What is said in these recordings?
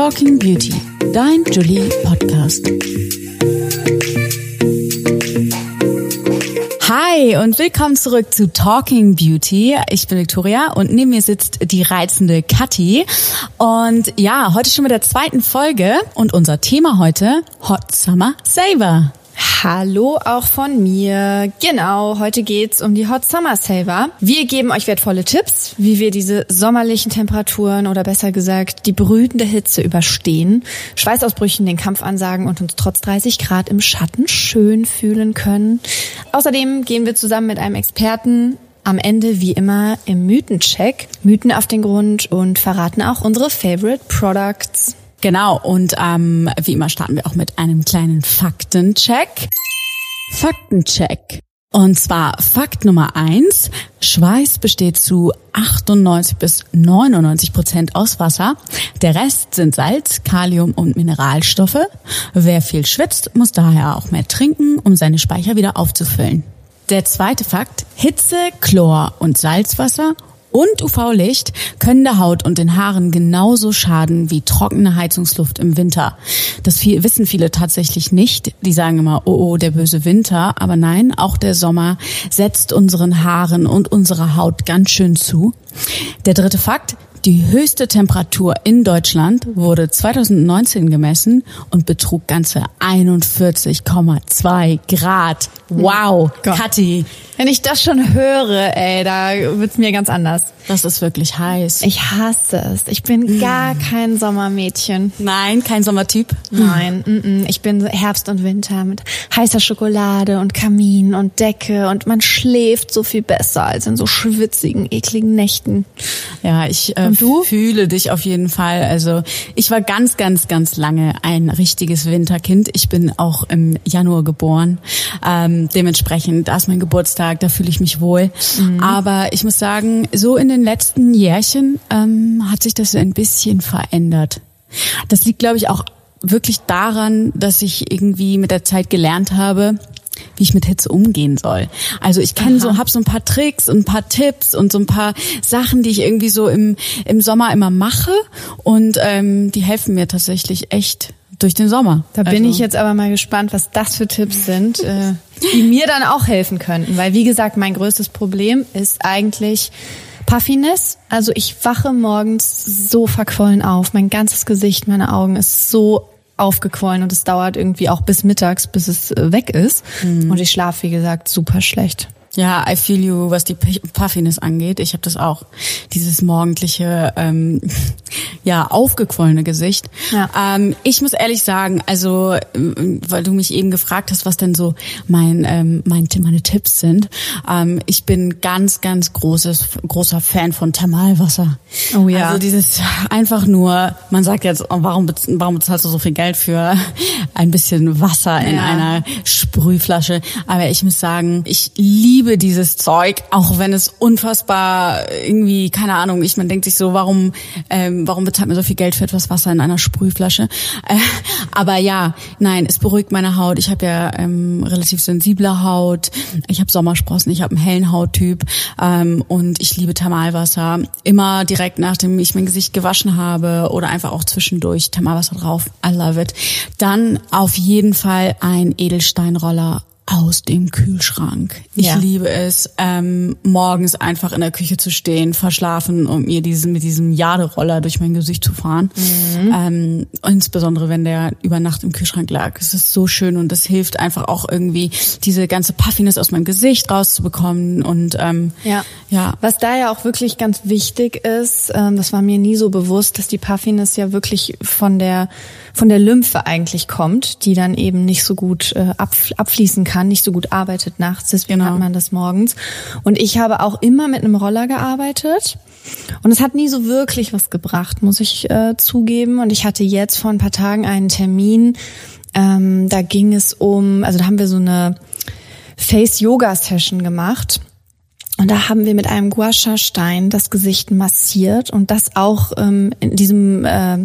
Talking Beauty, dein Julie Podcast. Hi und willkommen zurück zu Talking Beauty. Ich bin Victoria und neben mir sitzt die reizende Kathi. Und ja, heute schon mit der zweiten Folge und unser Thema heute Hot Summer Saver. Hallo auch von mir. Genau, heute geht's um die Hot Summer Saver. Wir geben euch wertvolle Tipps, wie wir diese sommerlichen Temperaturen oder besser gesagt die brütende Hitze überstehen, Schweißausbrüchen den Kampf ansagen und uns trotz 30 Grad im Schatten schön fühlen können. Außerdem gehen wir zusammen mit einem Experten am Ende wie immer im Mythencheck Mythen auf den Grund und verraten auch unsere Favorite Products. Genau, und ähm, wie immer starten wir auch mit einem kleinen Faktencheck. Faktencheck. Und zwar Fakt Nummer eins: Schweiß besteht zu 98 bis 99 Prozent aus Wasser. Der Rest sind Salz, Kalium und Mineralstoffe. Wer viel schwitzt, muss daher auch mehr trinken, um seine Speicher wieder aufzufüllen. Der zweite Fakt, Hitze, Chlor und Salzwasser und UV-Licht können der Haut und den Haaren genauso schaden wie trockene Heizungsluft im Winter. Das viel, wissen viele tatsächlich nicht. Die sagen immer, oh, oh, der böse Winter. Aber nein, auch der Sommer setzt unseren Haaren und unserer Haut ganz schön zu. Der dritte Fakt, die höchste Temperatur in Deutschland wurde 2019 gemessen und betrug ganze 41,2 Grad. Wow, Gott. Kathi. Wenn ich das schon höre, ey, da wird's mir ganz anders. Das ist wirklich heiß. Ich hasse es. Ich bin gar kein Sommermädchen. Nein, kein Sommertyp. Nein, mm -mm. ich bin Herbst und Winter mit heißer Schokolade und Kamin und Decke und man schläft so viel besser als in so schwitzigen, ekligen Nächten. Ja, ich äh, Und du? fühle dich auf jeden Fall. Also ich war ganz, ganz, ganz lange ein richtiges Winterkind. Ich bin auch im Januar geboren. Ähm, dementsprechend, da ist mein Geburtstag, da fühle ich mich wohl. Aber ich muss sagen, so in den letzten Jährchen ähm, hat sich das ein bisschen verändert. Das liegt, glaube ich, auch wirklich daran, dass ich irgendwie mit der Zeit gelernt habe, wie ich mit Hitze umgehen soll. Also ich kenne so, habe so ein paar Tricks und ein paar Tipps und so ein paar Sachen, die ich irgendwie so im, im Sommer immer mache und ähm, die helfen mir tatsächlich echt durch den Sommer. Da bin also, ich jetzt aber mal gespannt, was das für Tipps sind, äh, die mir dann auch helfen könnten. Weil wie gesagt, mein größtes Problem ist eigentlich Puffiness. Also ich wache morgens so verquollen auf. Mein ganzes Gesicht, meine Augen ist so aufgequollen und es dauert irgendwie auch bis mittags, bis es äh, weg ist. Und ich schlafe, wie gesagt, super schlecht. Ja, I feel you, was die Puffiness angeht. Ich habe das auch, dieses morgendliche, ähm, ja, aufgequollene Gesicht. Ja. Ähm, ich muss ehrlich sagen, also, ähm, weil du mich eben gefragt hast, was denn so mein, ähm, mein, meine Tipps sind. Ähm, ich bin ganz, ganz großes, großer Fan von Thermalwasser. Oh ja. Also dieses einfach nur, man sagt jetzt, oh, warum, warum bezahlst du so viel Geld für ein bisschen Wasser in Ja. einer Sprühflasche. Aber ich muss sagen, ich liebe dieses Zeug, auch wenn es unfassbar irgendwie, keine Ahnung, ich man denkt sich so, warum, ähm, warum bezahlt man so viel Geld für etwas Wasser in einer Sprühflasche? Äh, aber ja, nein, es beruhigt meine Haut. Ich habe ja ähm, relativ sensible Haut. Ich habe Sommersprossen, ich habe einen hellen Hauttyp ähm, und ich liebe Thermalwasser. Immer direkt nachdem ich mein Gesicht gewaschen habe oder einfach auch zwischendurch Thermalwasser drauf. I love it. Dann auf jeden Fall ein Edelsteinroller aus dem Kühlschrank. Ich Ja. liebe es, ähm, morgens einfach in der Küche zu stehen, verschlafen und mir diesen mit diesem Jaderoller durch mein Gesicht zu fahren. Ähm, insbesondere wenn der über Nacht im Kühlschrank lag. Es ist so schön und das hilft einfach auch irgendwie diese ganze Puffiness aus meinem Gesicht rauszubekommen und ähm, Ja. ja. Was da ja auch wirklich ganz wichtig ist, ähm, das war mir nie so bewusst, dass die Puffiness ja wirklich von der von der Lymphe eigentlich kommt, die dann eben nicht so gut äh, abf abfließen kann, nicht so gut arbeitet nachts, deswegen Genau. hat man das morgens. Und ich habe auch immer mit einem Roller gearbeitet. Und es hat nie so wirklich was gebracht, muss ich äh, zugeben. Und ich hatte jetzt vor ein paar Tagen einen Termin, ähm, da ging es um, also da haben wir so eine Face-Yoga-Session gemacht. Und da haben wir mit einem Gua Sha Stein das Gesicht massiert und das auch ähm, in diesem äh,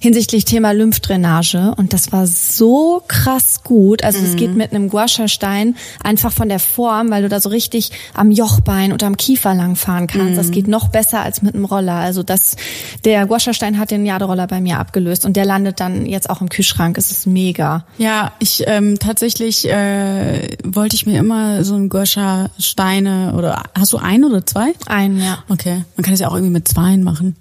hinsichtlich Thema Lymphdrainage und das war so krass gut. Also es geht mit einem Guasha-Stein einfach von der Form, weil du da so richtig am Jochbein oder am Kiefer langfahren kannst. Das geht noch besser als mit einem Roller. Also das, der Guasha-Stein hat den Jaderoller bei mir abgelöst und der landet dann jetzt auch im Kühlschrank. Es ist mega. Ja, ich ähm, tatsächlich äh, wollte ich mir immer so einen Goscha Steine oder hast du ein oder zwei? Ein, ja. Okay, man kann es ja auch irgendwie mit zweien machen.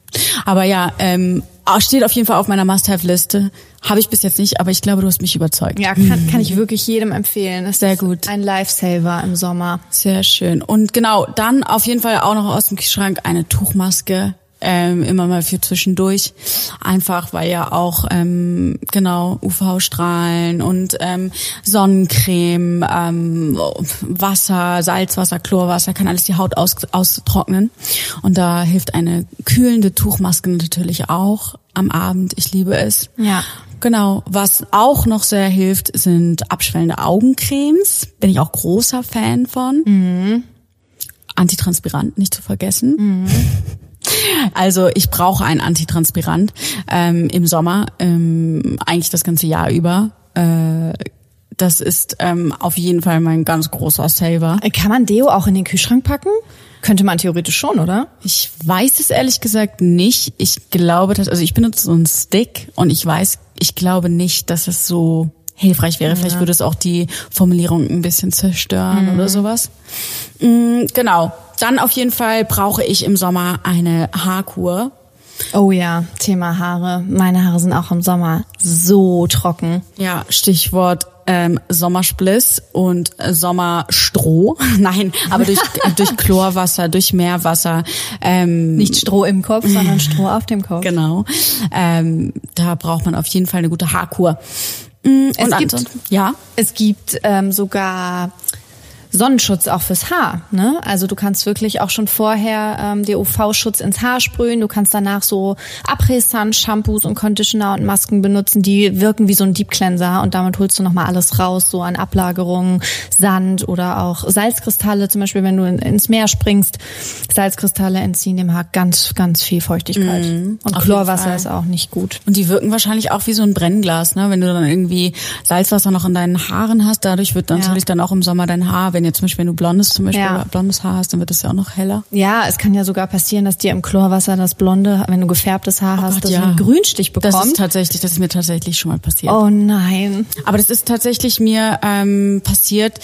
Aber ja, ähm, steht auf jeden Fall auf meiner Must-Have-Liste. Habe ich bis jetzt nicht, aber ich glaube, du hast mich überzeugt. Ja, kann, kann ich wirklich jedem empfehlen. Das Sehr gut. Ein Lifesaver im Sommer. Sehr schön. Und genau, dann auf jeden Fall auch noch aus dem Schrank eine Tuchmaske. Ähm, immer mal für zwischendurch. Einfach, weil ja auch, ähm, genau, UV-Strahlen und ähm, Sonnencreme, ähm, Wasser, Salzwasser, Chlorwasser, kann alles die Haut aus, austrocknen. Und da hilft eine kühlende Tuchmaske natürlich auch am Abend. Ich liebe es. Ja. Genau. Was auch noch sehr hilft, sind abschwellende Augencremes. Bin ich auch großer Fan von. Antitranspirant, nicht zu vergessen. Also ich brauche ein Antitranspirant ähm, im Sommer, ähm, eigentlich das ganze Jahr über. Äh, das ist ähm, auf jeden Fall mein ganz großer Saver. Kann man Deo auch in den Kühlschrank packen? Könnte man theoretisch schon, oder? Ich weiß es ehrlich gesagt nicht. Ich glaube, dass, also ich benutze so einen Stick und ich weiß, ich glaube nicht, dass es so hilfreich wäre. Vielleicht würde es auch die Formulierung ein bisschen zerstören oder sowas. Mm, genau. Dann auf jeden Fall brauche ich im Sommer eine Haarkur. Oh ja, Thema Haare. Meine Haare sind auch im Sommer so trocken. Ja, Stichwort ähm, Sommerspliss und äh, Sommerstroh. Nein, aber durch, durch Chlorwasser, durch Meerwasser. Ähm, Nicht Stroh im Kopf, sondern Stroh auf dem Kopf. Genau. Ähm, da braucht man auf jeden Fall eine gute Haarkur. Mm, Es und gibt- ansonsten- ja. Es gibt ähm, sogar Sonnenschutz auch fürs Haar. Ne? Also du kannst wirklich auch schon vorher ähm, dir UV-Schutz ins Haar sprühen. Du kannst danach so Après-Sun, Shampoos und Conditioner und Masken benutzen, die wirken wie so ein Deep Cleanser und damit holst du nochmal alles raus, so an Ablagerungen, Sand oder auch Salzkristalle, zum Beispiel wenn du in, ins Meer springst. Salzkristalle entziehen dem Haar ganz, ganz viel Feuchtigkeit. und auf jeden Chlorwasser ist auch nicht gut. Und die wirken wahrscheinlich auch wie so ein Brennglas, ne? Wenn du dann irgendwie Salzwasser noch in deinen Haaren hast, dadurch wird dann Ja. natürlich dann auch im Sommer dein Haar, wenn jetzt zum Beispiel wenn du blondes zum Beispiel Ja. blondes Haar hast, dann wird das ja auch noch heller. Ja, es kann ja sogar passieren, dass dir im Chlorwasser das blonde, wenn du gefärbtes Haar hast, Gott, dass ja. du einen Grünstich Das bekommst. ist tatsächlich, das ist mir tatsächlich schon mal passiert. oh nein. Aber das ist tatsächlich mir ähm, passiert.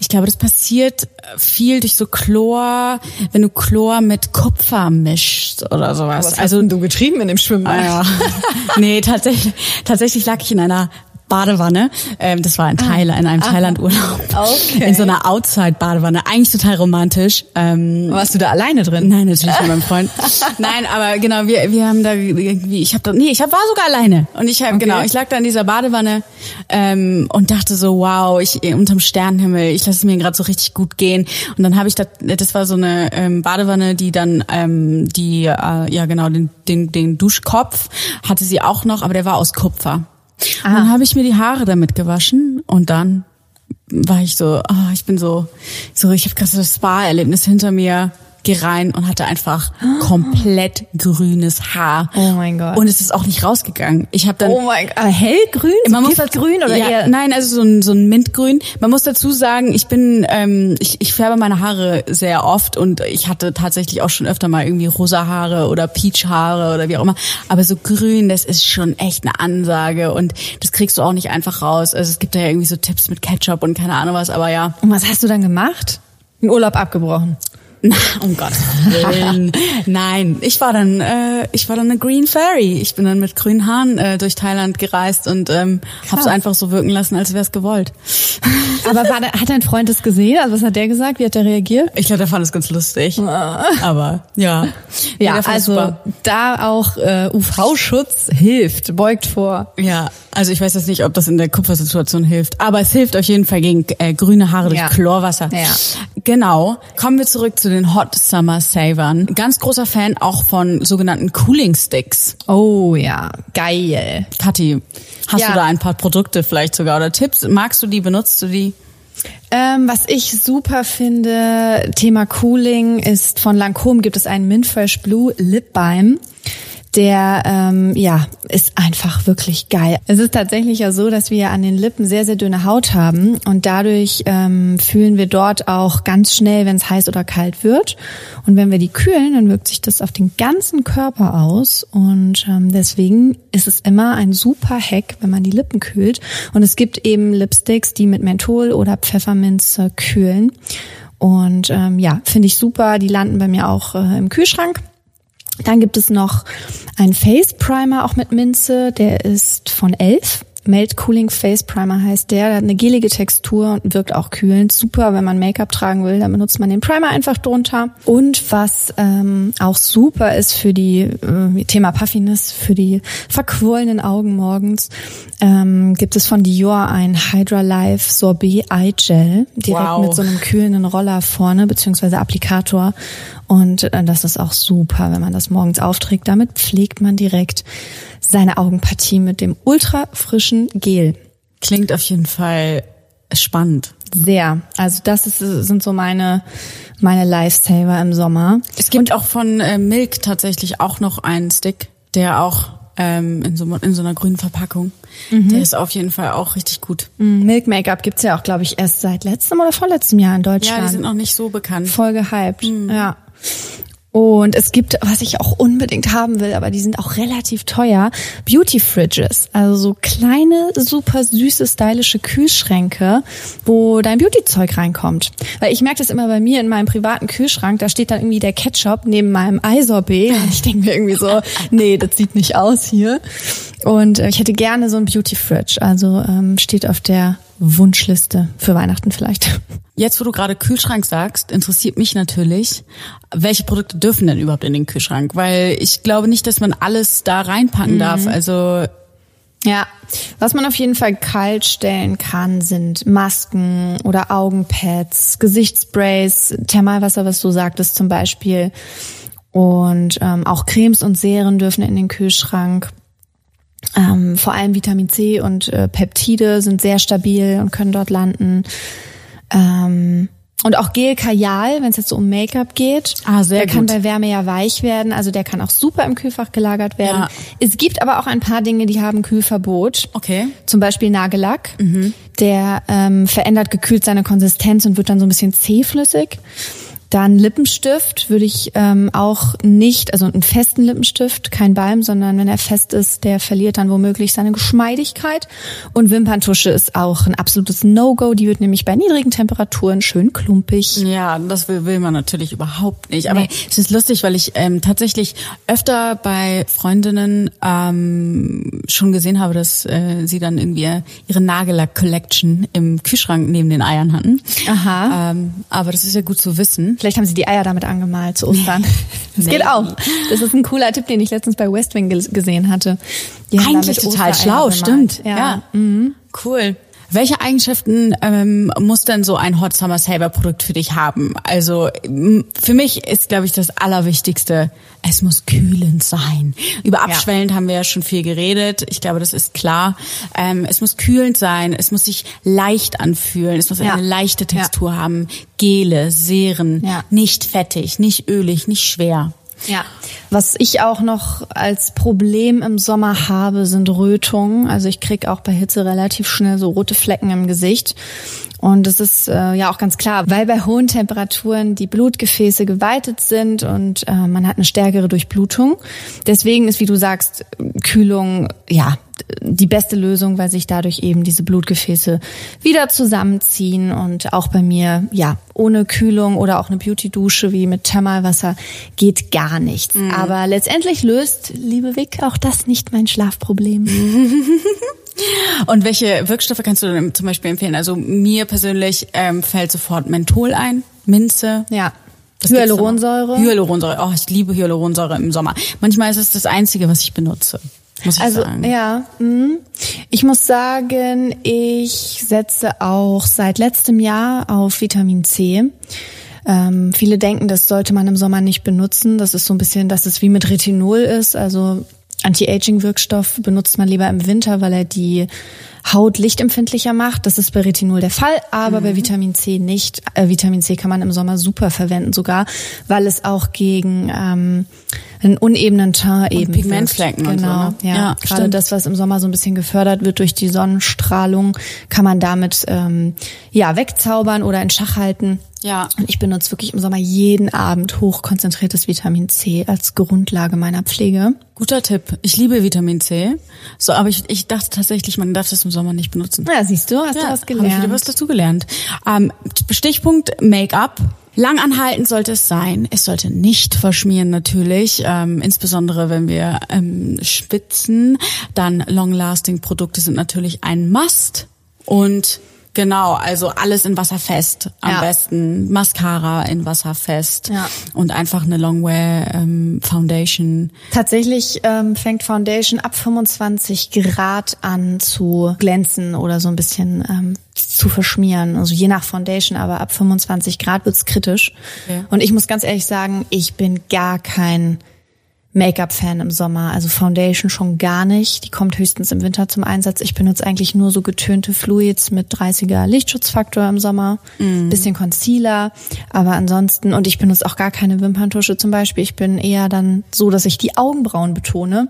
Ich glaube, das passiert viel durch so Chlor, wenn du Chlor mit Kupfer mischst oder sowas. also du getrieben in dem Schwimmbad? Ah, ja. nee, tatsächlich, tatsächlich lag ich in einer Badewanne. Ähm, das war in Thailand, in einem Thailand-Urlaub. Okay. In so einer Outside-Badewanne. Eigentlich total romantisch. Ähm, Warst du da alleine drin? Nein, natürlich mit meinem Freund. Nein, aber genau, wir wir haben da irgendwie, ich habe da, nee, ich hab, war sogar alleine und ich habe genau, ich lag da in dieser Badewanne ähm, und dachte so, wow, ich unterm Sternenhimmel, ich lasse es mir gerade so richtig gut gehen und dann habe ich da, das war so eine ähm, Badewanne, die dann ähm, die äh, ja genau den den den Duschkopf hatte sie auch noch, aber der war aus Kupfer. Und dann habe ich mir die Haare damit gewaschen und dann war ich so, ah, ich bin so, so, ich habe gerade so das Spa-Erlebnis hinter mir, geh rein und hatte einfach komplett grünes Haar. Oh mein Gott. Und es ist auch nicht rausgegangen. Ich habe dann Oh mein Gott. Hellgrün? So man muss Giftgrün oder ja, eher? Nein, also so ein, so ein Mintgrün. Man muss dazu sagen, ich bin, ähm, ich, ich färbe meine Haare sehr oft und ich hatte tatsächlich auch schon öfter mal irgendwie rosa Haare oder Peach-Haare oder wie auch immer. Aber so grün, das ist schon echt eine Ansage und das kriegst du auch nicht einfach raus. Also es gibt da ja irgendwie so Tipps mit Ketchup und keine Ahnung was, aber ja. Und was hast du dann gemacht? Den Urlaub abgebrochen. Na, um Gottes Willen. Nein, ich war dann, äh, ich war dann eine Green Fairy. Ich bin dann mit grünen Haaren äh, durch Thailand gereist und ähm, hab's einfach so wirken lassen, als wär's gewollt. Aber war, hat dein Freund das gesehen? Also was hat der gesagt? Wie hat der reagiert? Ich glaube, der fand es ganz lustig. Aber ja. Ja, es also super. da auch äh, UV-Schutz hilft, beugt vor. Ja, also ich weiß jetzt nicht, ob das in der Kupfersituation hilft, aber es hilft auf jeden Fall gegen äh, grüne Haare durch Ja. Chlorwasser. Ja. Genau. Kommen wir zurück zu den Hot Summer Savern. Ganz großer Fan auch von sogenannten Cooling Sticks. Oh ja, geil. Kathi, hast Ja. du da ein paar Produkte vielleicht sogar oder Tipps? Magst du die? Benutzt du die? Ähm, was ich super finde, Thema Cooling, ist von Lancôme gibt es einen Mint Fresh Blue Lip Balm. Der ähm, ja ist einfach wirklich geil. Es ist tatsächlich ja so, dass wir an den Lippen sehr sehr dünne Haut haben und dadurch ähm, fühlen wir dort auch ganz schnell, wenn es heiß oder kalt wird. Und wenn wir die kühlen, dann wirkt sich das auf den ganzen Körper aus und ähm, deswegen ist es immer ein super Hack, wenn man die Lippen kühlt. Und es gibt eben Lipsticks, die mit Menthol oder Pfefferminze kühlen. Und ähm, ja, finde ich super. Die landen bei mir auch äh, im Kühlschrank. Dann gibt es noch einen Face Primer auch mit Minze, der ist von Elf. Melt Cooling Face Primer heißt der. Der hat eine gelige Textur und wirkt auch kühlend. Super, wenn man Make-up tragen will, dann benutzt man den Primer einfach drunter. Und was ähm, auch super ist für die äh, Thema Puffiness, für die verquollenen Augen morgens, ähm, gibt es von Dior ein Hydra Life Sorbet Eye Gel direkt Wow. mit so einem kühlenden Roller vorne beziehungsweise Applikator. Und äh, das ist auch super, wenn man das morgens aufträgt. Damit pflegt man direkt seine Augenpartie mit dem ultra frischen Gel. Klingt auf jeden Fall spannend. Sehr. Also das ist, sind so meine meine Lifesaver im Sommer. Es gibt auch von äh, Milk tatsächlich auch noch einen Stick, der auch ähm, in, so, in so einer grünen Verpackung. Der ist auf jeden Fall auch richtig gut. Mm, Milk Make-up gibt's ja auch, glaube ich, erst seit letztem oder vorletztem Jahr in Deutschland. Ja, die sind noch nicht so bekannt. voll gehypt. Ja. Und es gibt, was ich auch unbedingt haben will, aber die sind auch relativ teuer, Beauty Fridges. Also so kleine, super süße, stylische Kühlschränke, wo dein Beauty-Zeug reinkommt. Weil ich merke das immer bei mir in meinem privaten Kühlschrank, da steht dann irgendwie der Ketchup neben meinem Eisorbet und ich denke mir irgendwie so, nee, das sieht nicht aus hier. Und äh, ich hätte gerne so ein Beauty Fridge. Also ähm, steht auf der Wunschliste für Weihnachten vielleicht. Jetzt, wo du gerade Kühlschrank sagst, interessiert mich natürlich, welche Produkte dürfen denn überhaupt in den Kühlschrank? Weil ich glaube nicht, dass man alles da reinpacken darf. Also Ja, was man auf jeden Fall kalt stellen kann, sind Masken oder Augenpads, Gesichtssprays, Thermalwasser, was du sagtest zum Beispiel. Und ähm, auch Cremes und Serien dürfen in den Kühlschrank. Ähm, vor allem Vitamin C und äh, Peptide sind sehr stabil und können dort landen. Ähm, und auch Gel Kajal, wenn es jetzt so um Make-up geht. Ah, sehr der kann gut. bei Wärme ja weich werden, also der kann auch super im Kühlfach gelagert werden. Ja. Es gibt aber auch ein paar Dinge, die haben Kühlverbot. Okay. Zum Beispiel Nagellack. Der ähm, verändert gekühlt seine Konsistenz und wird dann so ein bisschen zähflüssig. Dann Lippenstift würde ich ähm, auch nicht, also einen festen Lippenstift, kein Balm, sondern wenn er fest ist, der verliert dann womöglich seine Geschmeidigkeit. Und Wimperntusche ist auch ein absolutes No-Go. Die wird nämlich bei niedrigen Temperaturen schön klumpig. Ja, das will, will man natürlich überhaupt nicht. Aber Nee. es ist lustig, weil ich ähm, tatsächlich öfter bei Freundinnen ähm, schon gesehen habe, dass äh, sie dann irgendwie ihre Nagellack-Collection im Kühlschrank neben den Eiern hatten. Aha. Ähm, aber das ist ja gut zu wissen. Vielleicht haben sie die Eier damit angemalt zu Ostern. Das geht auch. Das ist ein cooler Tipp, den ich letztens bei West Wing ges- gesehen hatte. Die Eigentlich total schlau, bemalt. stimmt. Ja. Cool. Welche Eigenschaften ähm, muss denn so ein Hot Summer Saver Produkt für dich haben? Also für mich ist, glaube ich, das Allerwichtigste, es muss kühlend sein. Über abschwellend haben wir ja schon viel geredet. Ich glaube, das ist klar. Ähm, es muss kühlend sein, es muss sich leicht anfühlen, es muss Ja. eine leichte Ja. Textur haben. Gele, Seren, Ja. nicht fettig, nicht ölig, nicht schwer. Ja. Was ich auch noch als Problem im Sommer habe, sind Rötungen. Also ich krieg auch bei Hitze relativ schnell so rote Flecken im Gesicht. Und das ist äh, ja auch ganz klar, weil bei hohen Temperaturen die Blutgefäße geweitet sind und äh, man hat eine stärkere Durchblutung. Deswegen ist, wie du sagst, Kühlung ja die beste Lösung, weil sich dadurch eben diese Blutgefäße wieder zusammenziehen und auch bei mir, ja, ohne Kühlung oder auch eine Beauty-Dusche wie mit Thermalwasser geht gar nichts. Aber letztendlich löst, liebe Vic, auch das nicht mein Schlafproblem. Und welche Wirkstoffe kannst du denn zum Beispiel empfehlen? Also mir persönlich ähm, fällt sofort Menthol ein, Minze. Ja. Was? Hyaluronsäure. Hyaluronsäure. Oh, ich liebe Hyaluronsäure im Sommer. Manchmal ist es das Einzige, was ich benutze. Muss ich Also sagen. ja, mm. ich muss sagen, ich setze auch seit letztem Jahr auf Vitamin C. Ähm, viele denken, das sollte man im Sommer nicht benutzen. Das ist so ein bisschen, dass es wie mit Retinol ist. Also Anti-Aging-Wirkstoff benutzt man lieber im Winter, weil er die Haut lichtempfindlicher macht. Das ist bei Retinol der Fall, aber bei Vitamin C nicht. Äh, Vitamin C kann man im Sommer super verwenden sogar, weil es auch gegen ähm, einen unebenen Teint eben Pigmentflecken wirkt. und so, Genau, ne? ja. Ja, Gerade das, was im Sommer so ein bisschen gefördert wird durch die Sonnenstrahlung, kann man damit ähm, ja wegzaubern oder in Schach halten. Ja. Und ich benutze wirklich im Sommer jeden Abend hochkonzentriertes Vitamin C als Grundlage meiner Pflege. Guter Tipp. Ich liebe Vitamin C. So, aber ich, ich dachte tatsächlich, man darf das im Sommer nicht benutzen. Ja, siehst du, hast du was Habe ich gelernt. wieder was dazu gelernt. Ähm, Stichpunkt Make-up. Langanhaltend sollte es sein. Es sollte nicht verschmieren natürlich, ähm, insbesondere wenn wir ähm, schwitzen. Dann Long-Lasting-Produkte sind natürlich ein Must. Und genau, also alles in Wasser fest. Am Ja. besten Mascara in Wasser fest. Ja. Und einfach eine Longwear ähm, Foundation. Tatsächlich ähm, fängt Foundation ab 25 Grad an zu glänzen oder so ein bisschen ähm, zu verschmieren. Also je nach Foundation, aber ab 25 Grad wird's kritisch. Okay. Und ich muss ganz ehrlich sagen, ich bin gar kein Make-up-Fan im Sommer. Also Foundation schon gar nicht. Die kommt höchstens im Winter zum Einsatz. Ich benutze eigentlich nur so getönte Fluids mit 30er Lichtschutzfaktor im Sommer. Bisschen Concealer. Aber ansonsten, und ich benutze auch gar keine Wimperntusche zum Beispiel. Ich bin eher dann so, dass ich die Augenbrauen betone.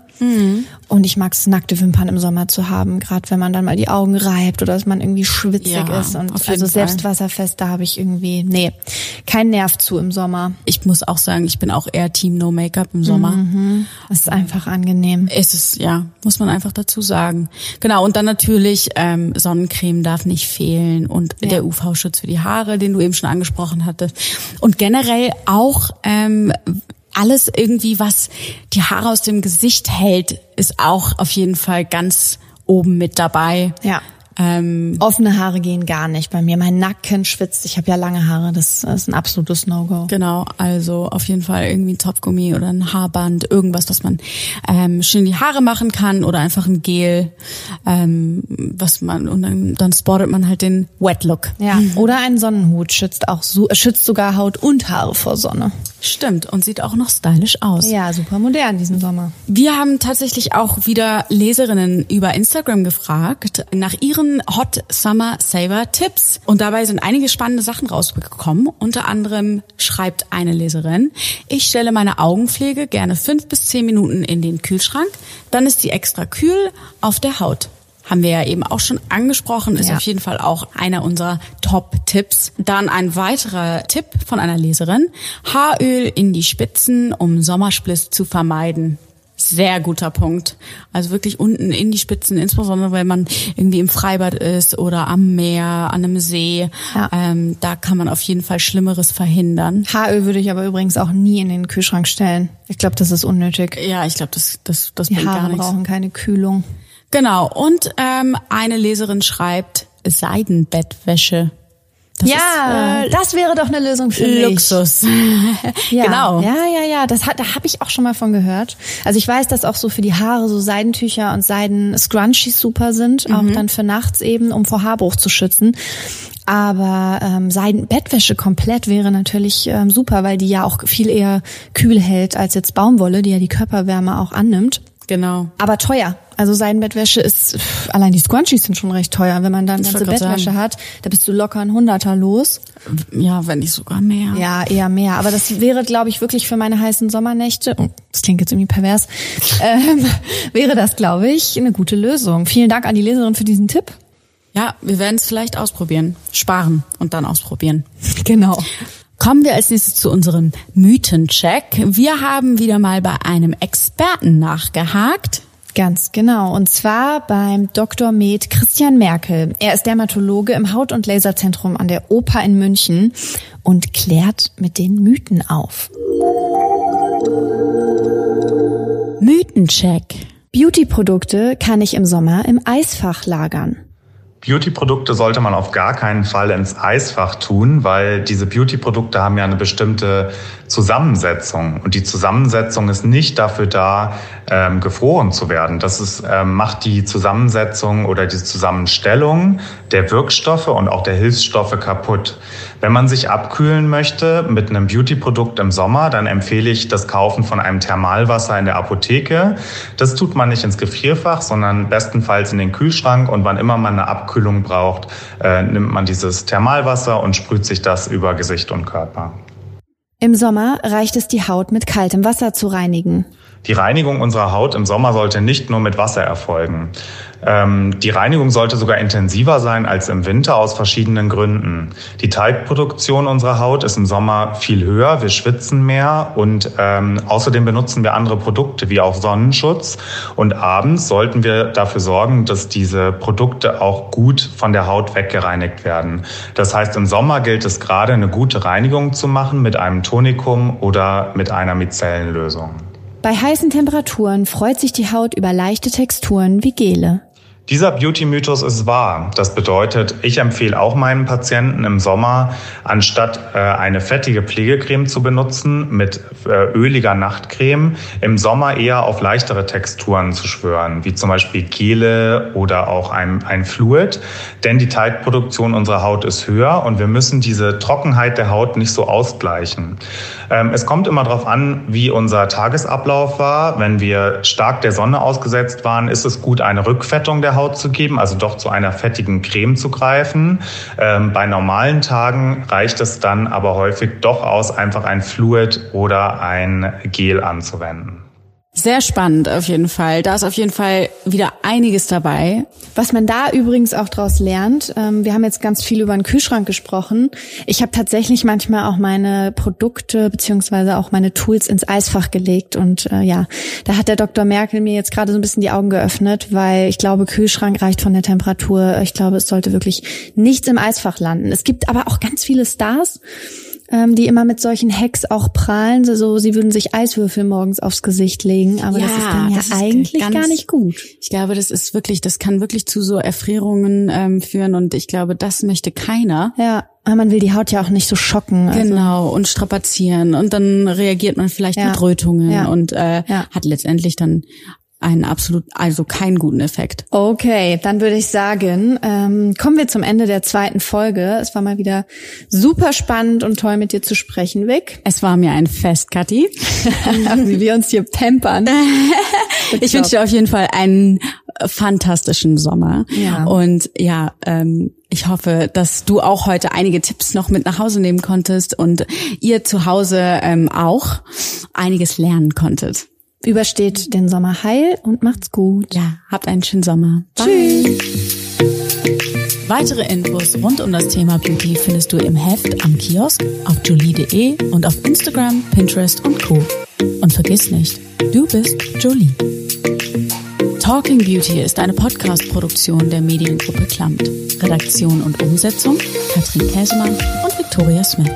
Und ich mag es, nackte Wimpern im Sommer zu haben. Gerade wenn man dann mal die Augen reibt oder dass man irgendwie schwitzig Ja, ist. Und also selbst Fall. wasserfest, da habe ich irgendwie, nee, kein Nerv zu im Sommer. Ich muss auch sagen, ich bin auch eher Team No Make-up im Sommer. Das ist einfach angenehm. ist es, ja, muss man einfach dazu sagen. Genau, und dann natürlich ähm, Sonnencreme darf nicht fehlen und Ja. der UV-Schutz für die Haare, den du eben schon angesprochen hattest. Und generell auch ähm, alles irgendwie, was die Haare aus dem Gesicht hält, ist auch auf jeden Fall ganz oben mit dabei. Ja. Ähm, Offene Haare gehen gar nicht bei mir. Mein Nacken schwitzt. Ich habe ja lange Haare. Das ist ein absolutes No-Go. Genau, also auf jeden Fall irgendwie ein Topfgummi oder ein Haarband, irgendwas, was man ähm, schön in die Haare machen kann oder einfach ein Gel, ähm, was man und dann, dann spottet man halt den Wet Look. Ja. Oder ein Sonnenhut schützt auch so, schützt sogar Haut und Haare vor Sonne. Stimmt und sieht auch noch stylisch aus. Ja, super modern diesen Sommer. Wir haben tatsächlich auch wieder Leserinnen über Instagram gefragt nach ihren Hot Summer Saver Tipps. Und dabei sind einige spannende Sachen rausgekommen. Unter anderem schreibt eine Leserin, ich stelle meine Augenpflege gerne fünf bis zehn Minuten in den Kühlschrank. Dann ist sie extra kühl auf der Haut. Haben wir ja eben auch schon angesprochen, ist Ja. auf jeden Fall auch einer unserer Top-Tipps. Dann ein weiterer Tipp von einer Leserin. Haaröl in die Spitzen, um Sommerspliss zu vermeiden. Sehr guter Punkt. Also wirklich unten in die Spitzen, insbesondere wenn man irgendwie im Freibad ist oder am Meer, an einem See. Ja. Ähm, da kann man auf jeden Fall Schlimmeres verhindern. Haaröl würde ich aber übrigens auch nie in den Kühlschrank stellen. Ich glaube, das ist unnötig. Ja, ich glaube, das, das, das Die bringt gar Haare nichts. brauchen keine Kühlung. Genau. Und ähm, eine Leserin schreibt Seidenbettwäsche. Das ja, ist, äh, das wäre doch eine Lösung für mich. Luxus. Ja, Genau. Ja, ja, ja. Das hat, da habe ich auch schon mal von gehört. Also ich weiß, dass auch so für die Haare so Seidentücher und Seiden-Scrunchies super sind, auch dann für nachts eben, um vor Haarbruch zu schützen. Aber ähm, Seidenbettwäsche komplett wäre natürlich ähm, super, weil die ja auch viel eher kühl hält als jetzt Baumwolle, die ja die Körperwärme auch annimmt. Genau. Aber teuer. Also Seidenbettwäsche ist, pff, allein die Scrunchies sind schon recht teuer. Wenn man dann ganze Bettwäsche sagen. hat, da bist du locker ein Hunderter los. Ja, wenn nicht sogar mehr. Ja, eher mehr. Aber das wäre, glaube ich, wirklich für meine heißen Sommernächte, oh, das klingt jetzt irgendwie pervers, ähm, wäre das, glaube ich, eine gute Lösung. Vielen Dank an die Leserin für diesen Tipp. Ja, wir werden es vielleicht ausprobieren. Sparen und dann ausprobieren. Genau. Kommen wir als nächstes zu unserem Mythencheck. Wir haben wieder mal bei einem Experten nachgehakt. Ganz genau. Und zwar beim Dr. Med Christian Merkel. Er ist Dermatologe im Haut- und Laserzentrum an der Oper in München und klärt mit den Mythen auf. Mythencheck. Beauty-Produkte kann ich im Sommer im Eisfach lagern. Beauty-Produkte sollte man auf gar keinen Fall ins Eisfach tun, weil diese Beauty-Produkte haben ja eine bestimmte Zusammensetzung. Und die Zusammensetzung ist nicht dafür da, ähm, gefroren zu werden. Das ist, ähm, macht die Zusammensetzung oder die Zusammenstellung der Wirkstoffe und auch der Hilfsstoffe kaputt. Wenn man sich abkühlen möchte mit einem Beauty-Produkt im Sommer, dann empfehle ich das Kaufen von einem Thermalwasser in der Apotheke. Das tut man nicht ins Gefrierfach, sondern bestenfalls in den Kühlschrank. Und wann immer man eine Abkühlung braucht, äh, nimmt man dieses Thermalwasser und sprüht sich das über Gesicht und Körper. Im Sommer reicht es, die Haut mit kaltem Wasser zu reinigen. Die Reinigung unserer Haut im Sommer sollte nicht nur mit Wasser erfolgen. Ähm, die Reinigung sollte sogar intensiver sein als im Winter aus verschiedenen Gründen. Die Teigproduktion unserer Haut ist im Sommer viel höher, wir schwitzen mehr und ähm, außerdem benutzen wir andere Produkte wie auch Sonnenschutz. Und abends sollten wir dafür sorgen, dass diese Produkte auch gut von der Haut weggereinigt werden. Das heißt, im Sommer gilt es gerade, eine gute Reinigung zu machen mit einem Tonikum oder mit einer Micellenlösung. Bei heißen Temperaturen freut sich die Haut über leichte Texturen wie Gele. Dieser Beauty-Mythos ist wahr. Das bedeutet, ich empfehle auch meinen Patienten im Sommer, anstatt äh, eine fettige Pflegecreme zu benutzen mit äh, öliger Nachtcreme, im Sommer eher auf leichtere Texturen zu schwören, wie zum Beispiel Gele oder auch ein, ein Fluid. Denn die Teigproduktion unserer Haut ist höher und wir müssen diese Trockenheit der Haut nicht so ausgleichen. Ähm, es kommt immer darauf an, wie unser Tagesablauf war. Wenn wir stark der Sonne ausgesetzt waren, ist es gut, eine Rückfettung der Haut zu geben, also doch zu einer fettigen Creme zu greifen. Ähm, bei normalen Tagen reicht es dann aber häufig doch aus, einfach ein Fluid oder ein Gel anzuwenden. Sehr spannend auf jeden Fall. Da ist auf jeden Fall wieder einiges dabei. Was man da übrigens auch draus lernt, ähm, wir haben jetzt ganz viel über den Kühlschrank gesprochen. Ich habe tatsächlich manchmal auch meine Produkte beziehungsweise auch meine Tools ins Eisfach gelegt. Und äh, ja, da hat der Dr. Merkel mir jetzt gerade so ein bisschen die Augen geöffnet, weil ich glaube, Kühlschrank reicht von der Temperatur. Ich glaube, es sollte wirklich nichts im Eisfach landen. Es gibt aber auch ganz viele Stars ähm, die immer mit solchen Hacks auch prahlen, so sie würden sich Eiswürfel morgens aufs Gesicht legen, aber ja, das ist dann ja eigentlich ganz, gar nicht gut. Ich glaube, das ist wirklich, das kann wirklich zu so Erfrierungen ähm, führen und ich glaube, das möchte keiner. Ja. Aber man will die Haut ja auch nicht so schocken. Also. Genau, und strapazieren. Und dann reagiert man vielleicht ja. mit Rötungen ja. und äh, ja. hat letztendlich dann einen absolut, also keinen guten Effekt. Okay, dann würde ich sagen, ähm, kommen wir zum Ende der zweiten Folge. Es war mal wieder super spannend und toll mit dir zu sprechen, Vic. Es war mir ein Fest, Kathi. Wie wir uns hier pampern. ich wünsche dir auf jeden Fall einen fantastischen Sommer. Ja. Und ja, ähm, ich hoffe, dass du auch heute einige Tipps noch mit nach Hause nehmen konntest und ihr zu Hause ähm, auch einiges lernen konntet. Übersteht den Sommer heil und macht's gut. Ja, habt einen schönen Sommer. Bye. Tschüss. Weitere Infos rund um das Thema Beauty findest du im Heft am Kiosk, auf jolie.de und auf Instagram, Pinterest und Co. Und vergiss nicht, du bist Jolie. Talking Beauty ist eine Podcast-Produktion der Mediengruppe Klamt. Redaktion und Umsetzung Katrin Käsemann und Victoria Smith.